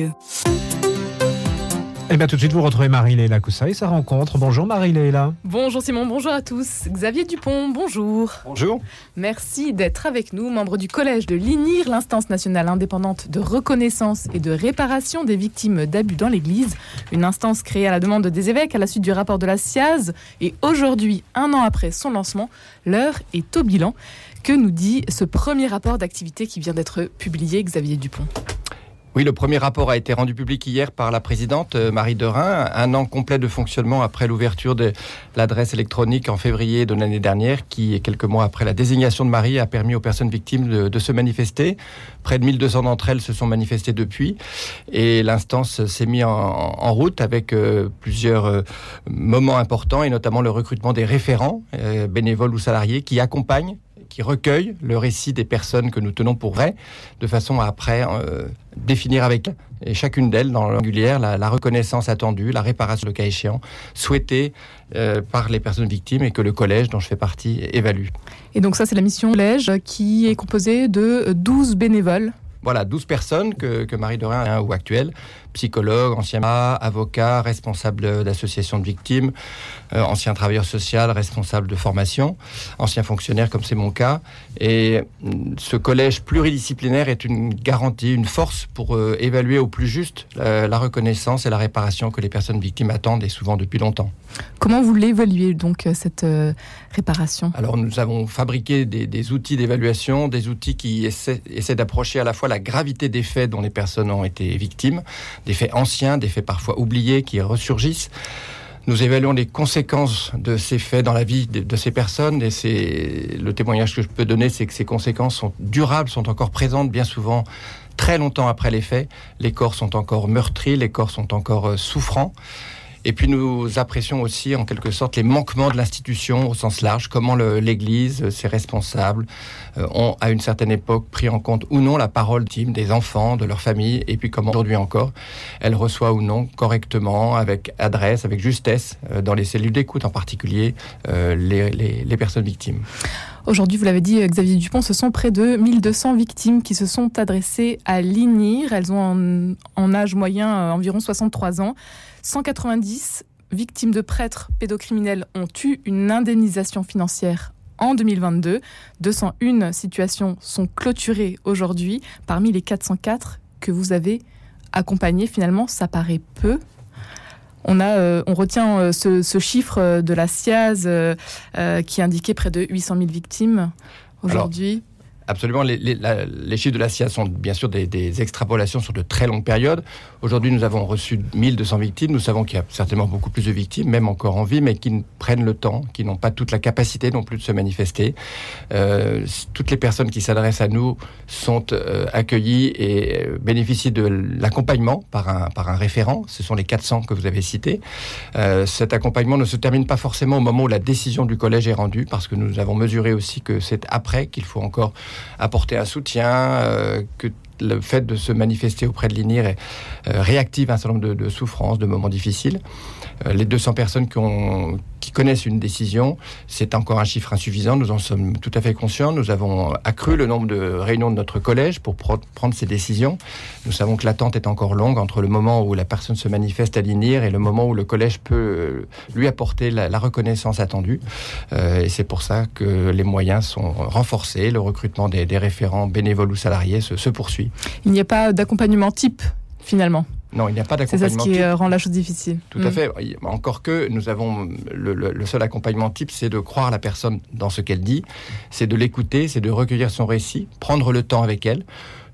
Eh bien, tout de suite, vous retrouvez Marie-Léla Coussa et sa rencontre. Bonjour Marie-Léla. Bonjour Simon, bonjour à tous. Xavier Dupont, bonjour. Bonjour. Merci d'être avec nous, membre du collège de l'INIR, l'instance nationale indépendante de reconnaissance et de réparation des victimes d'abus dans l'Église. Une instance créée à la demande des évêques à la suite du rapport de la SIAZ. Et aujourd'hui, un an après son lancement, l'heure est au bilan. Que nous dit ce premier rapport d'activité qui vient d'être publié, Xavier Dupont? Oui, le premier rapport a été rendu public hier par la présidente euh, Marie Derain, un an complet de fonctionnement après l'ouverture de l'adresse électronique en février de l'année dernière, qui, quelques mois après la désignation de Marie, a permis aux personnes victimes de, se manifester. Près de 1200 d'entre elles se sont manifestées depuis, et l'instance s'est mise en, route avec euh, plusieurs euh, moments importants, et notamment le recrutement des référents, bénévoles ou salariés, qui accompagnent qui recueille le récit des personnes que nous tenons pour vraies, de façon à après euh, définir avec et chacune d'elles, dans l'angulière, la, reconnaissance attendue, la réparation, le cas échéant, souhaitée euh, par les personnes victimes et que le collège, dont je fais partie, évalue. Et donc ça, c'est la mission collège qui est composée de 12 bénévoles voilà, 12 personnes que, que Marie Dorin a ou actuelle, psychologue, ancien avocat, responsable d'association de victimes, euh, ancien travailleur social, responsable de formation, ancien fonctionnaire comme c'est mon cas. Et mm, ce collège pluridisciplinaire est une garantie, une force pour euh, évaluer au plus juste euh, la reconnaissance et la réparation que les personnes victimes attendent et souvent depuis longtemps. Comment vous l'évaluez donc cette réparation? Alors nous avons fabriqué des, des outils d'évaluation, des outils qui essaient, essaient d'approcher à la fois la gravité des faits dont les personnes ont été victimes, des faits anciens, des faits parfois oubliés qui ressurgissent. Nous évaluons les conséquences de ces faits dans la vie de, ces personnes et c'est le témoignage que je peux donner, c'est que ces conséquences sont durables, sont encore présentes bien souvent très longtemps après les faits. Les corps sont encore meurtris, les corps sont encore euh, souffrants. Et puis nous apprécions aussi en quelque sorte les manquements de l'institution au sens large, comment l'Église, ses responsables euh, ont à une certaine époque pris en compte ou non la parole des enfants, de leur famille, et puis comment aujourd'hui encore elle reçoit ou non correctement, avec adresse, avec justesse, euh, dans les cellules d'écoute en particulier, euh, les personnes victimes. Aujourd'hui, vous l'avez dit, Xavier Dupont, ce sont près de 1200 victimes qui se sont adressées à l'INIR. Elles ont en, âge moyen environ 63 ans. 190 victimes de prêtres pédocriminels ont eu une indemnisation financière en 2022. 201 situations sont clôturées aujourd'hui. Parmi les 404 que vous avez accompagnées, finalement, ça paraît peu. On, a, euh, on retient euh, ce, chiffre de la SIAZ euh, qui indiquait près de 800 000 victimes aujourd'hui. Absolument. Les, chiffres de la CIA sont bien sûr des, extrapolations sur de très longues périodes. Aujourd'hui, nous avons reçu 1200 victimes. Nous savons qu'il y a certainement beaucoup plus de victimes, même encore en vie, mais qui prennent le temps, qui n'ont pas toute la capacité non plus de se manifester. Euh, toutes les personnes qui s'adressent à nous sont euh, accueillies et euh, bénéficient de l'accompagnement par un, par un référent. Ce sont les 400 que vous avez cités. cet accompagnement ne se termine pas forcément au moment où la décision du collège est rendue, parce que nous avons mesuré aussi que c'est après qu'il faut encore apporter un soutien, euh, que le fait de se manifester auprès de l'INIR euh, réactive un certain nombre de, souffrances, de moments difficiles. Euh, les 200 personnes qui, connaissent une décision, c'est encore un chiffre insuffisant. Nous en sommes tout à fait conscients. Nous avons accru le nombre de réunions de notre collège pour prendre ces décisions. Nous savons que l'attente est encore longue entre le moment où la personne se manifeste à l'INIR et le moment où le collège peut euh, lui apporter la, reconnaissance attendue. et c'est pour ça que les moyens sont renforcés. Le recrutement des, référents bénévoles ou salariés se poursuit. Il n'y a pas d'accompagnement type finalement. Non, il n'y a pas d'accompagnement. C'est ça ce qui euh, rend la chose difficile. Tout à mm. fait. Encore que nous avons le, seul accompagnement type, c'est de croire la personne dans ce qu'elle dit, c'est de l'écouter, c'est de recueillir son récit, prendre le temps avec elle.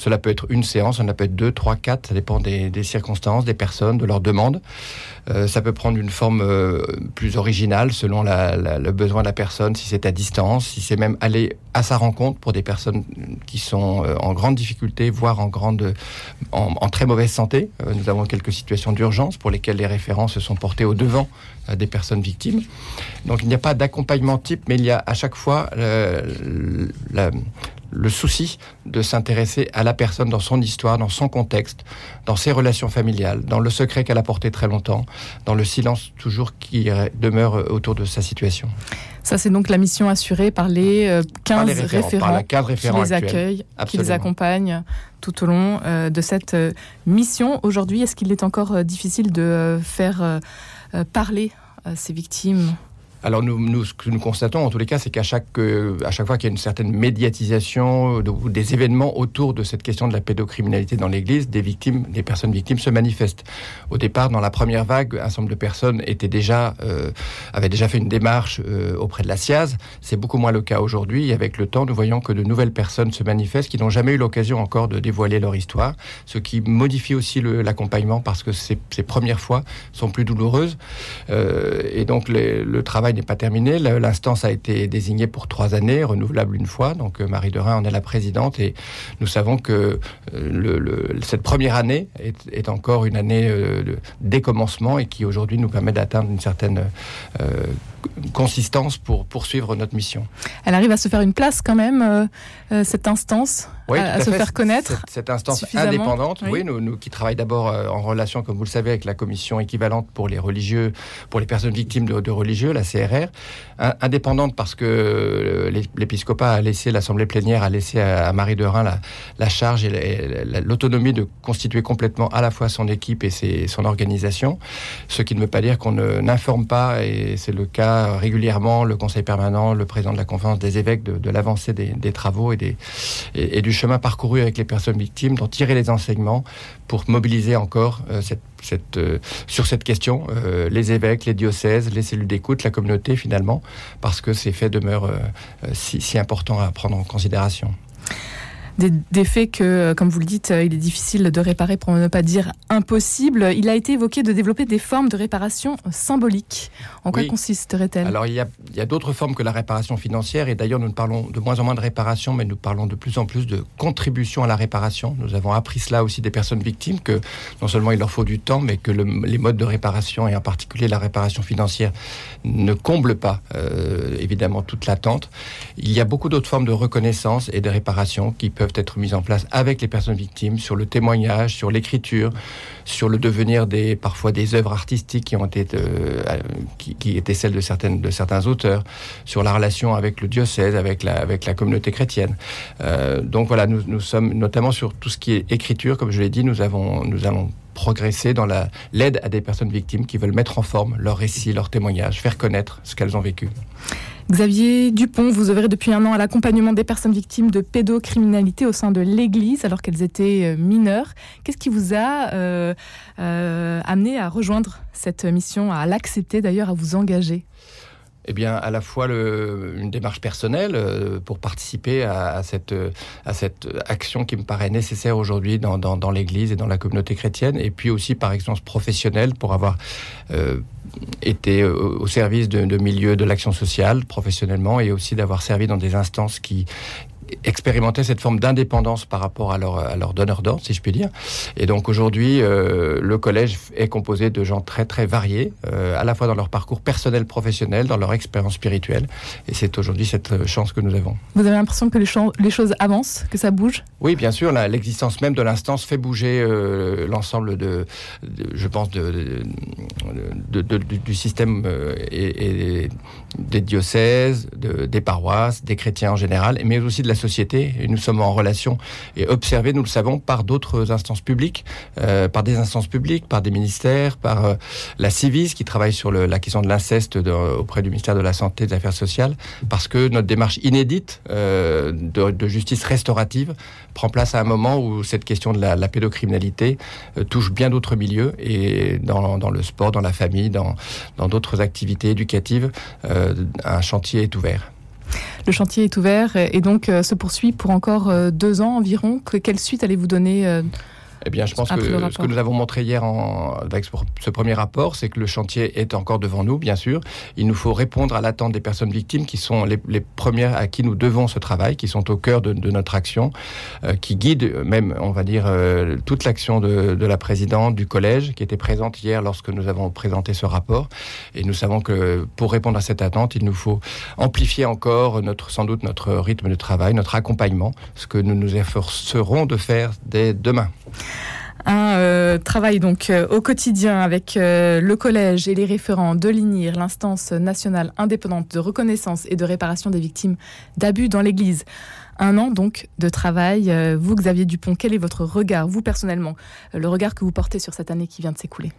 Cela peut être une séance, ça peut être deux, trois, quatre, ça dépend des, circonstances, des personnes, de leurs demandes. Euh, ça peut prendre une forme euh, plus originale selon le besoin de la personne, si c'est à distance, si c'est même aller à sa rencontre pour des personnes qui sont euh, en grande difficulté, voire en, grande, en, très mauvaise santé. nous avons quelques situations d'urgence pour lesquelles les référents se sont portés au devant des personnes victimes. Donc il n'y a pas d'accompagnement type, mais il y a à chaque fois la, le souci de s'intéresser à la personne dans son histoire, dans son contexte, dans ses relations familiales, dans le secret qu'elle a porté très longtemps, dans le silence toujours qui demeure autour de sa situation. Ça, c'est donc la mission assurée par les 15 euh, référents, qui les accueillent, qui les accompagnent tout au long euh, de cette euh, mission. Aujourd'hui, est-ce qu'il est encore difficile de faire parler ces victimes? Alors nous, ce que nous constatons en tous les cas, c'est qu'à chaque, euh, chaque fois qu'il y a une certaine médiatisation ou des événements autour de cette question de la pédocriminalité dans l'Église, des victimes, des personnes victimes se manifestent. Au départ, dans la première vague, un certain nombre de personnes étaient déjà, euh, avaient déjà fait une démarche euh, auprès de la SIAZ. C'est beaucoup moins le cas aujourd'hui. Avec le temps, nous voyons que de nouvelles personnes se manifestent qui n'ont jamais eu l'occasion encore de dévoiler leur histoire, ce qui modifie aussi l'accompagnement parce que ces, premières fois sont plus douloureuses. et donc le travail n'est pas terminé. L'instance a été désignée pour trois années, renouvelable une fois. Donc euh, Marie Derain en est la présidente et nous savons que euh, cette première année est, encore une année euh, de décommencement et qui aujourd'hui nous permet d'atteindre une certaine consistance pour poursuivre notre mission. Elle arrive à se faire une place quand même, cette instance à, se faire connaître Cette, instance indépendante, oui, nous, nous, qui travaillons d'abord euh, en relation, comme vous le savez, avec la commission équivalente pour les religieux, pour les personnes victimes de, religieux, la CRR, indépendante parce que euh, l'épiscopat a laissé, l'assemblée plénière a laissé à, Marie de Rhin la, la charge et l'autonomie de constituer complètement à la fois son équipe et ses, son organisation, ce qui ne veut pas dire qu'on n'informe pas, et c'est le cas régulièrement, le conseil permanent, le président de la conférence des évêques, de, l'avancée des, des, travaux et, des, et, et du chemin parcouru avec les personnes victimes, d'en tirer les enseignements pour mobiliser encore euh, euh, sur cette question euh, les évêques, les diocèses, les cellules d'écoute, la communauté finalement, parce que ces faits demeurent si, si importants à prendre en considération des, faits que, euh, comme vous le dites, euh, il est difficile de réparer pour ne pas dire impossible. Il a été évoqué de développer des formes de réparation symbolique. En quoi consisterait-elle? Alors il y a, d'autres formes que la réparation financière et d'ailleurs nous parlons de moins en moins de réparation mais nous parlons de plus en plus de contribution à la réparation. Nous avons appris cela aussi des personnes victimes que non seulement il leur faut du temps mais que les modes de réparation et en particulier la réparation financière ne comblent pas euh, évidemment toute l'attente. Il y a beaucoup d'autres formes de reconnaissance et de réparation qui peuvent être mises en place avec les personnes victimes sur le témoignage, sur l'écriture, sur le devenir des parfois des œuvres artistiques qui ont été euh, qui, étaient celles de certaines de certains auteurs, sur la relation avec le diocèse, avec la avec la communauté chrétienne. Euh, donc voilà, nous, nous sommes notamment sur tout ce qui est écriture, comme je l'ai dit, nous avons nous allons progresser dans l'aide à des personnes victimes qui veulent mettre en forme leur récit, leur témoignage, faire connaître ce qu'elles ont vécu. Xavier Dupont, vous œuvrez depuis un an à l'accompagnement des personnes victimes de pédocriminalité au sein de l'Église alors qu'elles étaient euh, mineures. Qu'est-ce qui vous a euh, euh, amené à rejoindre cette mission, à l'accepter d'ailleurs, à vous engager? Eh bien, à la fois une démarche personnelle euh, pour participer à, cette, action qui me paraît nécessaire aujourd'hui dans, dans, l'Église et dans la communauté chrétienne, et puis aussi par expérience professionnelle pour avoir euh, été au service de, de milieux de l'action sociale professionnellement et aussi d'avoir servi dans des instances qui, expérimenter cette forme d'indépendance par rapport à leur, à leur donneur d'ordre, si je puis dire. Et donc aujourd'hui, euh, le collège est composé de gens très très variés, euh, à la fois dans leur parcours personnel, professionnel, dans leur expérience spirituelle. Et c'est aujourd'hui cette chance que nous avons. Vous avez l'impression que les, les, choses avancent, que ça bouge? Oui, bien sûr. L'existence même de l'instance fait bouger euh, l'ensemble de, je pense, de, de, du système euh, et, et, des diocèses, des paroisses, des chrétiens en général, mais aussi de la société. Et nous sommes en relation et observés, nous le savons, par d'autres instances publiques, euh, par des instances publiques, par des ministères, par euh, la Civis qui travaille sur la question de l'inceste auprès du ministère de la Santé et des Affaires sociales, parce que notre démarche inédite euh, de, justice restaurative prend place à un moment où cette question de la, pédocriminalité touche bien d'autres milieux et dans, le sport, dans la famille, dans d'autres activités éducatives, un chantier est ouvert. Le chantier est ouvert et donc euh, se poursuit pour encore euh, deux ans environ. Quelle suite allez-vous donner euh, Eh bien, je pense que ce que nous avons montré hier en, avec ce premier rapport, c'est que le chantier est encore devant nous, bien sûr. Il nous faut répondre à l'attente des personnes victimes qui sont les, premières à qui nous devons ce travail, qui sont au cœur de, notre action, euh, qui guident même, on va dire, euh, toute l'action de, de, la présidente du collège qui était présente hier lorsque nous avons présenté ce rapport. Et nous savons que pour répondre à cette attente, il nous faut amplifier encore notre, sans doute notre rythme de travail, notre accompagnement, ce que nous nous efforcerons de faire dès demain. Un euh, travail donc euh, au quotidien avec euh, le collège et les référents de l'INIR, l'instance nationale indépendante de reconnaissance et de réparation des victimes d'abus dans l'Église. Un an donc de travail. Vous, Xavier Dupont, quel est votre regard, vous personnellement, le regard que vous portez sur cette année qui vient de s'écouler?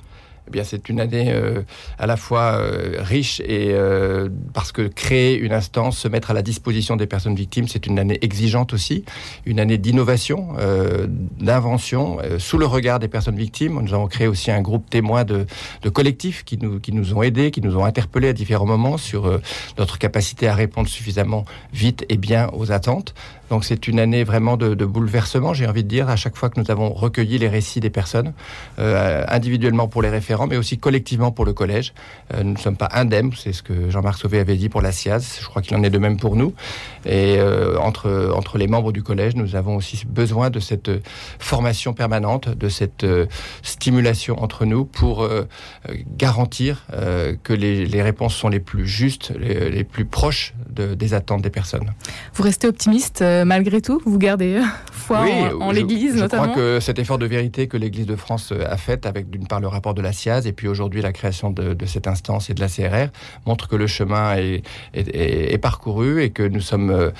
Eh c'est une année euh, à la fois euh, riche et euh, parce que créer une instance, se mettre à la disposition des personnes victimes, c'est une année exigeante aussi, une année d'innovation, d'invention, sous le regard des personnes victimes. Nous avons créé aussi un groupe témoin de, collectifs qui nous ont aidés, qui nous ont interpellés à différents moments sur notre capacité à répondre suffisamment vite et bien aux attentes. Donc c'est une année vraiment de, de bouleversement, j'ai envie de dire, à chaque fois que nous avons recueilli les récits des personnes, individuellement pour les référents mais aussi collectivement pour le collège. Euh, nous ne sommes pas indemnes, c'est ce que Jean-Marc Sauvé avait dit pour la SIAZ, je crois qu'il en est de même pour nous. Et euh, entre, entre les membres du collège, nous avons aussi besoin de cette formation permanente, de cette euh, stimulation entre nous pour garantir que les, réponses sont les plus justes, les, plus proches des attentes des personnes. Vous restez optimiste malgré tout Vous gardez foi en, l'Église notamment Je crois que cet effort de vérité que l'Église de France a fait avec d'une part le rapport de la et puis aujourd'hui la création de, cette instance et de la CRR montre que le chemin est, parcouru et que nous sommes euh,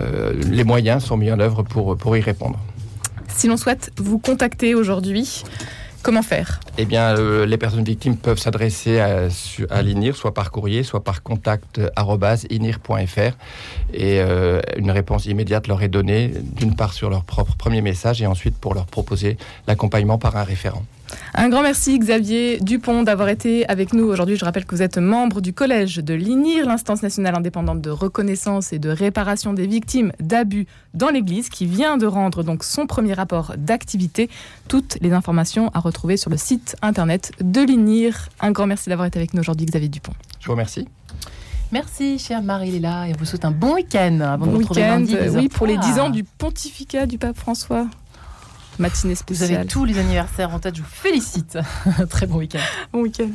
euh, les moyens sont mis en œuvre pour, pour y répondre. Si l'on souhaite vous contacter aujourd'hui, Comment faire? Eh bien, euh, les personnes victimes peuvent s'adresser à, l'INIR, soit par courrier, soit par contact inir.fr. Et une réponse immédiate leur est donnée, d'une part sur leur propre premier message et ensuite pour leur proposer l'accompagnement par un référent. Un grand merci Xavier Dupont d'avoir été avec nous aujourd'hui. Je rappelle que vous êtes membre du collège de l'INIR, l'instance nationale indépendante de reconnaissance et de réparation des victimes d'abus dans l'Église, qui vient de rendre donc son premier rapport d'activité. Toutes les informations à retrouver sur le site internet de l'INIR. Un grand merci d'avoir été avec nous aujourd'hui Xavier Dupont. Je vous remercie. Merci, chère Marie-Léla, et on vous souhaite un bon week-end avant bon de week Oui, pour les 10 ans du pontificat du pape François matinée spéciale. Vous avez tous les anniversaires en tête, je vous félicite. Très bon week-end. Bon week-end.